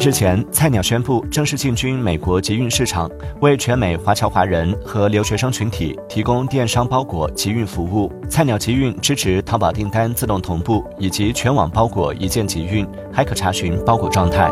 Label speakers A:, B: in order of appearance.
A: 日前，菜鸟宣布正式进军美国集运市场，为全美华侨华人和留学生群体提供电商包裹集运服务。菜鸟集运支持淘宝订单自动同步以及全网包裹一键集运，还可查询包裹状态。